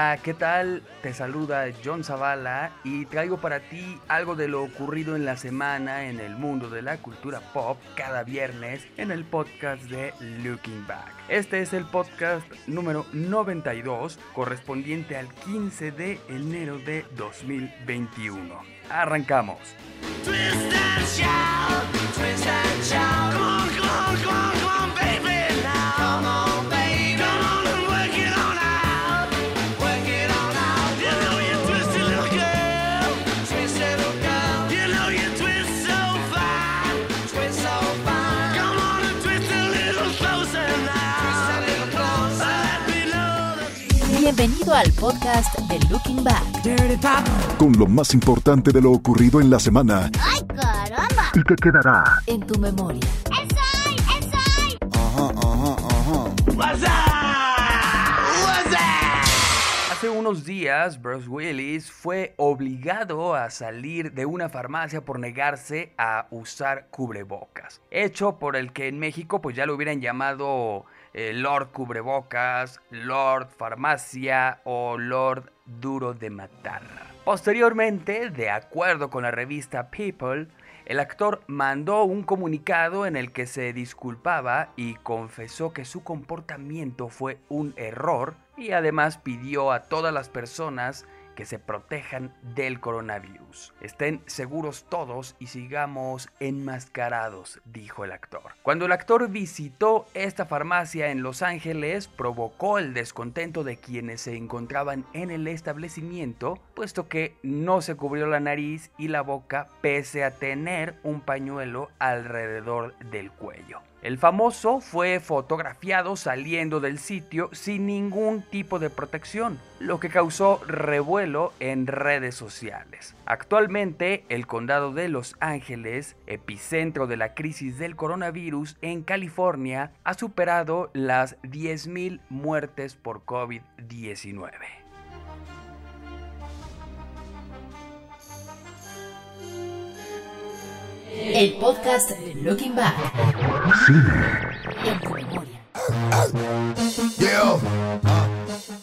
Hola, ¿qué tal? Te saluda John Zavala y traigo para ti algo de lo ocurrido en la semana en el mundo de la cultura pop cada viernes en el podcast de Looking Back. Este es el podcast número 92 correspondiente al 15 de enero de 2021. Arrancamos. Bienvenido al podcast de Looking Back. Con lo más importante de lo ocurrido en la semana. ¡Ay, caramba! Y que quedará En tu memoria. ¡Eso! ¡Eso! Hace unos días, Bruce Willis fue obligado a salir de una farmacia por negarse a usar cubrebocas. Hecho por el que en México pues ya lo hubieran llamado eh, Lord Cubrebocas, Lord Farmacia o Lord Duro de Matar. Posteriormente, de acuerdo con la revista People, el actor mandó un comunicado en el que se disculpaba y confesó que su comportamiento fue un error y además pidió a todas las personas que se protejan del coronavirus. Estén seguros todos y sigamos enmascarados, dijo el actor. Cuando el actor visitó esta farmacia en Los Ángeles, provocó el descontento de quienes se encontraban en el establecimiento, puesto que no se cubrió la nariz y la boca pese a tener un pañuelo alrededor del cuello. El famoso fue fotografiado saliendo del sitio sin ningún tipo de protección, lo que causó revuelo en redes sociales. Actualmente, el condado de Los Ángeles, epicentro de la crisis del coronavirus en California, ha superado las 10.000 muertes por COVID-19. El podcast de Looking Back.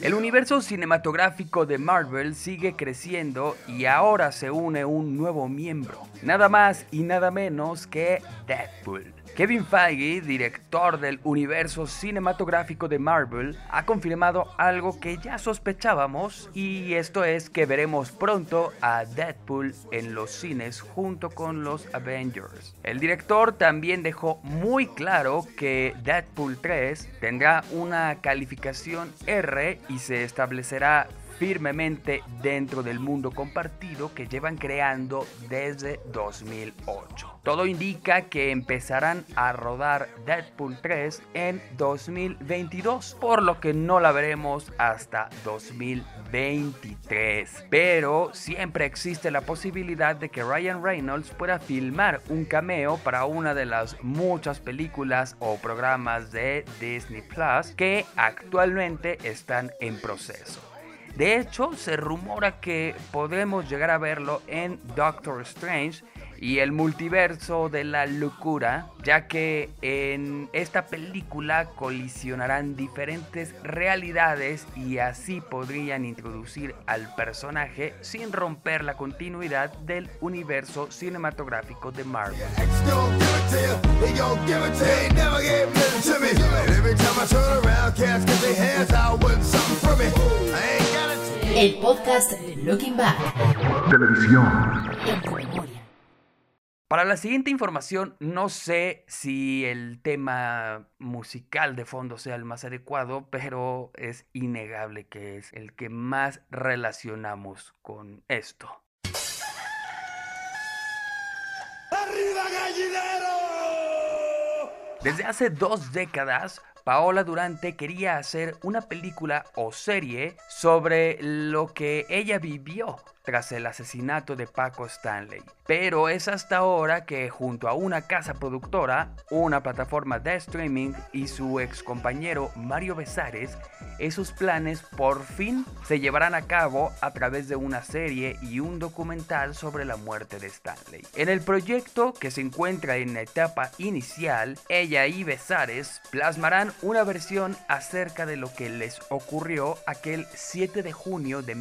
El universo cinematográfico de Marvel sigue creciendo y ahora se une un nuevo miembro, nada más y nada menos que Deadpool. Kevin Feige, director del universo cinematográfico de Marvel, ha confirmado algo que ya sospechábamos y esto es que veremos pronto a Deadpool en los cines junto con los Avengers. El director también dejó muy claro que Deadpool 3 tendrá una calificación R y se establecerá firmemente dentro del mundo compartido que llevan creando desde 2008. Todo indica que empezarán a rodar Deadpool 3 en 2022, por lo que no la veremos hasta 2023. Pero siempre existe la posibilidad de que Ryan Reynolds pueda filmar un cameo para una de las muchas películas o programas de Disney Plus que actualmente están en proceso. De hecho, se rumora que podremos llegar a verlo en Doctor Strange y el multiverso de la locura, ya que en esta película colisionarán diferentes realidades y así podrían introducir al personaje sin romper la continuidad del universo cinematográfico de Marvel. El podcast de Looking Back. televisión. En tu memoria. Para la siguiente información, no sé si el tema musical de fondo sea el más adecuado, pero es innegable que es el que más relacionamos con esto. Desde hace dos décadas, Paola Durante quería hacer una película o serie sobre lo que ella vivió tras el asesinato de Paco Stanley. Pero es hasta ahora que junto a una casa productora, una plataforma de streaming y su ex compañero Mario Besares, esos planes por fin se llevarán a cabo a través de una serie y un documental sobre la muerte de Stanley. En el proyecto, que se encuentra en la etapa inicial, ella y Besares plasmarán una versión acerca de lo que les ocurrió aquel 7 de junio de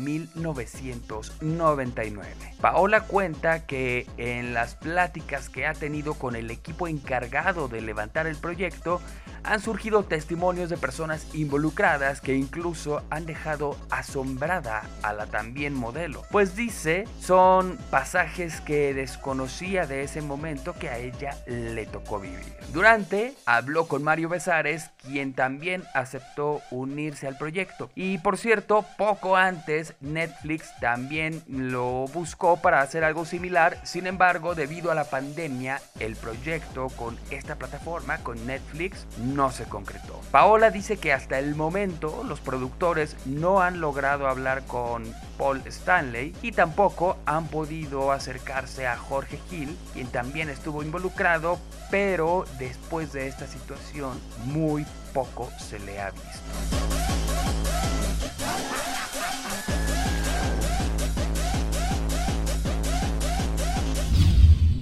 1999. Paola cuenta que en las pláticas que ha tenido con el equipo encargado de levantar el proyecto, han surgido testimonios de personas involucradas que incluso han dejado asombrada a la también modelo. Pues dice, son pasajes que desconocía de ese momento que a ella le tocó vivir. Durante habló con Mario Besares, quien también aceptó unirse al proyecto. Y por cierto, poco antes Netflix también lo buscó para hacer algo similar. Sin embargo, debido a la pandemia, el proyecto con esta plataforma, con Netflix, no se concretó. Paola dice que hasta el momento los productores no han logrado hablar con Paul Stanley y tampoco han podido acercarse a Jorge Hill, quien también estuvo involucrado, pero después de esta situación muy poco se le ha visto.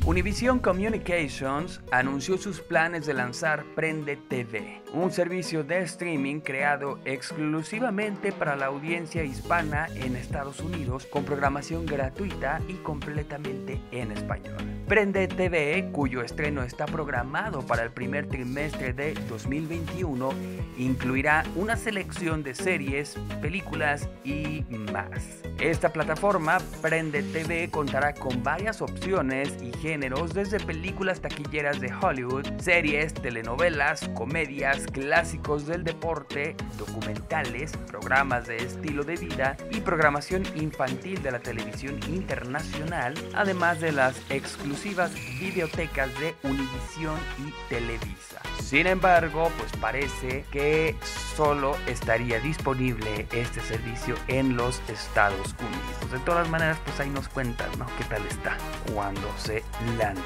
Univision Communications anunció sus planes de lanzar Prende TV, un servicio de streaming creado exclusivamente para la audiencia hispana en Estados Unidos con programación gratuita y completamente en español. Prende TV, cuyo estreno está programado para el primer trimestre de 2021, incluirá una selección de series, películas y más. Esta plataforma, Prende TV, contará con varias opciones y géneros desde películas taquilleras de Hollywood, series, telenovelas, comedias, clásicos del deporte, documentales, programas de estilo de vida y programación infantil de la televisión internacional, además de las exclusivas bibliotecas de Univision y Televisa. Sin embargo, pues parece que solo estaría disponible este servicio en los Estados Unidos. De todas maneras, pues ahí nos cuentan, ¿no? ¿Qué tal está cuando se lance?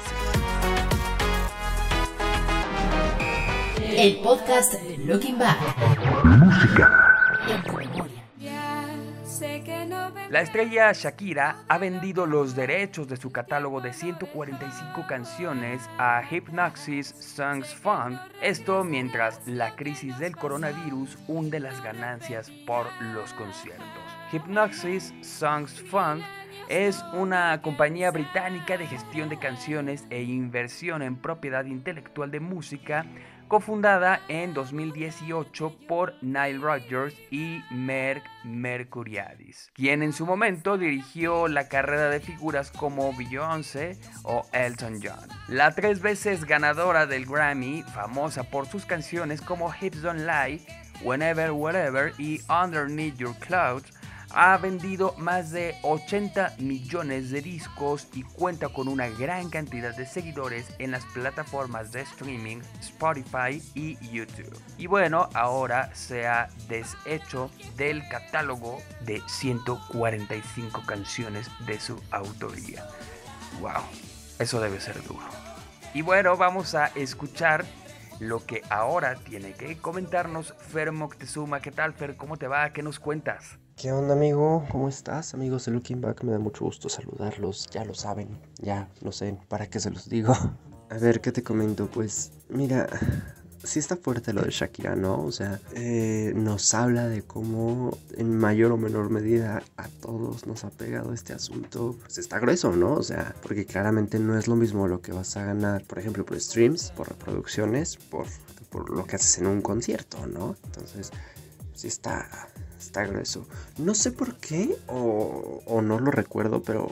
El podcast Looking Back. Música. La estrella Shakira ha vendido los derechos de su catálogo de 145 canciones a Hypnosis Songs Fund, esto mientras la crisis del coronavirus hunde las ganancias por los conciertos. Hypnosis Songs Fund es una compañía británica de gestión de canciones e inversión en propiedad intelectual de música cofundada en 2018 por Nile Rodgers y Merck Mercuriadis, quien en su momento dirigió la carrera de figuras como Beyoncé o Elton John. La tres veces ganadora del Grammy, famosa por sus canciones como Hips Don't Lie, Whenever, Wherever y Underneath Your Clouds, ha vendido más de 80 millones de discos y cuenta con una gran cantidad de seguidores en las plataformas de streaming Spotify y YouTube. Y bueno, ahora se ha deshecho del catálogo de 145 canciones de su autoría. ¡Wow! Eso debe ser duro. Y bueno, vamos a escuchar lo que ahora tiene que comentarnos Fer Moctezuma. ¿Qué tal, Fer? ¿Cómo te va? ¿Qué nos cuentas? ¿Qué onda amigo? ¿Cómo estás? Amigos de Looking Back, me da mucho gusto saludarlos, ya lo saben, ya no sé para qué se los digo. A ver, ¿qué te comento? Pues mira, sí está fuerte lo de Shakira, ¿no? O sea, eh, nos habla de cómo en mayor o menor medida a todos nos ha pegado este asunto. Pues está grueso, ¿no? O sea, porque claramente no es lo mismo lo que vas a ganar, por ejemplo, por streams, por reproducciones, por, por lo que haces en un concierto, ¿no? Entonces, sí está, está grueso. No sé por qué, o, o, no lo recuerdo, pero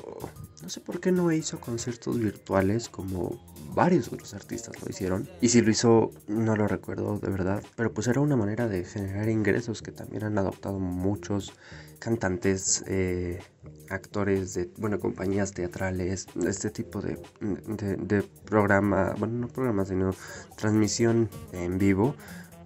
no sé por qué no hizo conciertos virtuales como varios otros artistas lo hicieron. Y si lo hizo, no lo recuerdo de verdad. Pero pues era una manera de generar ingresos que también han adoptado muchos cantantes, eh, actores de, bueno, compañías teatrales, este tipo de, de, de programa, bueno, no programa, sino transmisión en vivo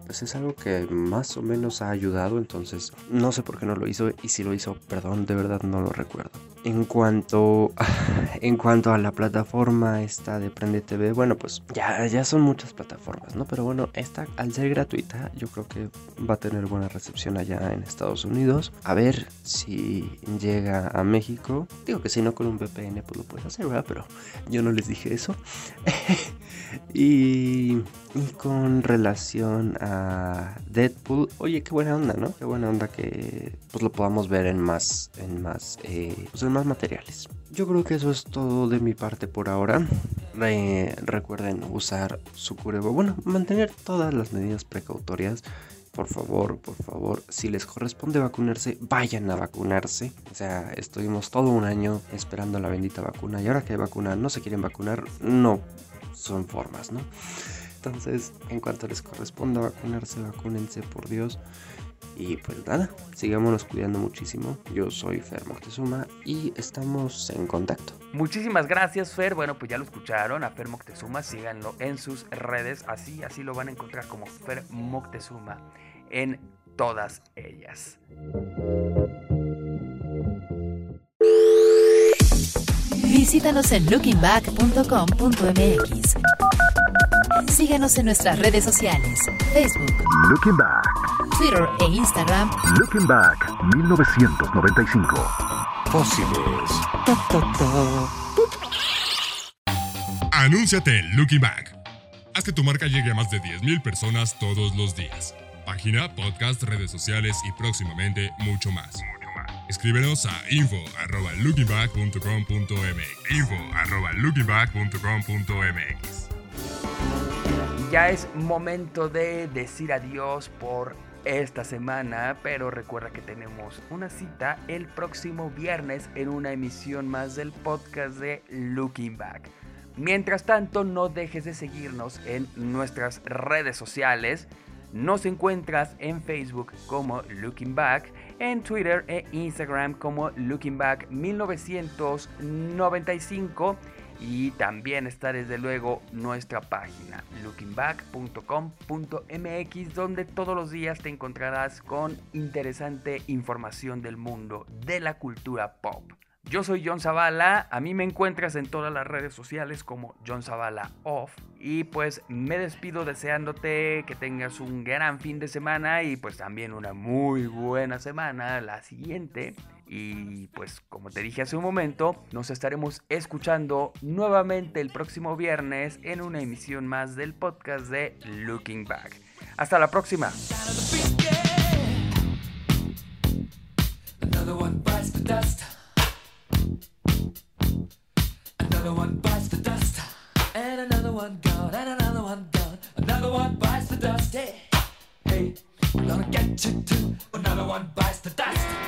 pues es algo que más o menos ha ayudado, entonces no sé por qué no lo hizo y si lo hizo, perdón, de verdad no lo recuerdo. En cuanto, en cuanto a la plataforma esta de Prende TV, bueno, pues ya, ya son muchas plataformas, ¿no? Pero bueno, esta al ser gratuita, yo creo que va a tener buena recepción allá en Estados Unidos. A ver si llega a México. Digo que si no con un VPN, pues lo puedes hacer, ¿verdad? Pero yo no les dije eso. y, con relación a Deadpool, oye, qué buena onda, ¿no? Qué buena onda que pues lo podamos ver en más, en más, eh, pues en más materiales. Yo creo que eso es todo de mi parte por ahora. Eh, recuerden usar su cubreboca. Bueno, mantener todas las medidas precautorias. Por favor, por favor, si les corresponde vacunarse, vayan a vacunarse. O sea, estuvimos todo un año esperando la bendita vacuna y ahora que hay vacuna no se quieren vacunar, no son formas, ¿no? Entonces, en cuanto les corresponda vacunarse, vacúnense, por Dios. Y pues nada, sigámonos cuidando muchísimo. Yo soy Fer Moctezuma y estamos en contacto. Muchísimas gracias, Fer. Bueno, pues ya lo escucharon a Fer Moctezuma. Síganlo en sus redes. Así, así lo van a encontrar como Fer Moctezuma en todas ellas. Visítanos en lookingback.com.mx. Síguenos en nuestras redes sociales, Facebook, Looking Back, Twitter e Instagram. Looking Back 1995. Fósiles. Anúnciate en Looking Back. Haz que tu marca llegue a más de 10.000 personas todos los días. Página, podcast, redes sociales y próximamente mucho más. Escríbenos a info.lookingback.com.mx info.lookingback.com.mx Ya es momento de decir adiós por esta semana, pero recuerda que tenemos una cita el próximo viernes en una emisión más del podcast de Looking Back. Mientras tanto, no dejes de seguirnos en nuestras redes sociales. Nos encuentras en Facebook como Looking Back, en Twitter e Instagram como Looking Back 1995 y también está desde luego nuestra página lookingback.com.mx donde todos los días te encontrarás con interesante información del mundo de la cultura pop. Yo soy John Zavala, a mí me encuentras en todas las redes sociales como John Zavala Off y pues me despido deseándote que tengas un gran fin de semana y pues también una muy buena semana la siguiente. Y pues como te dije hace un momento, nos estaremos escuchando nuevamente el próximo viernes en una emisión más del podcast de Looking Back. Hasta la próxima. Another one bites the dust. And another one gone, and another one gone. Another one bites the dust. Hey, hey, gonna get you too. Another one bites the dust.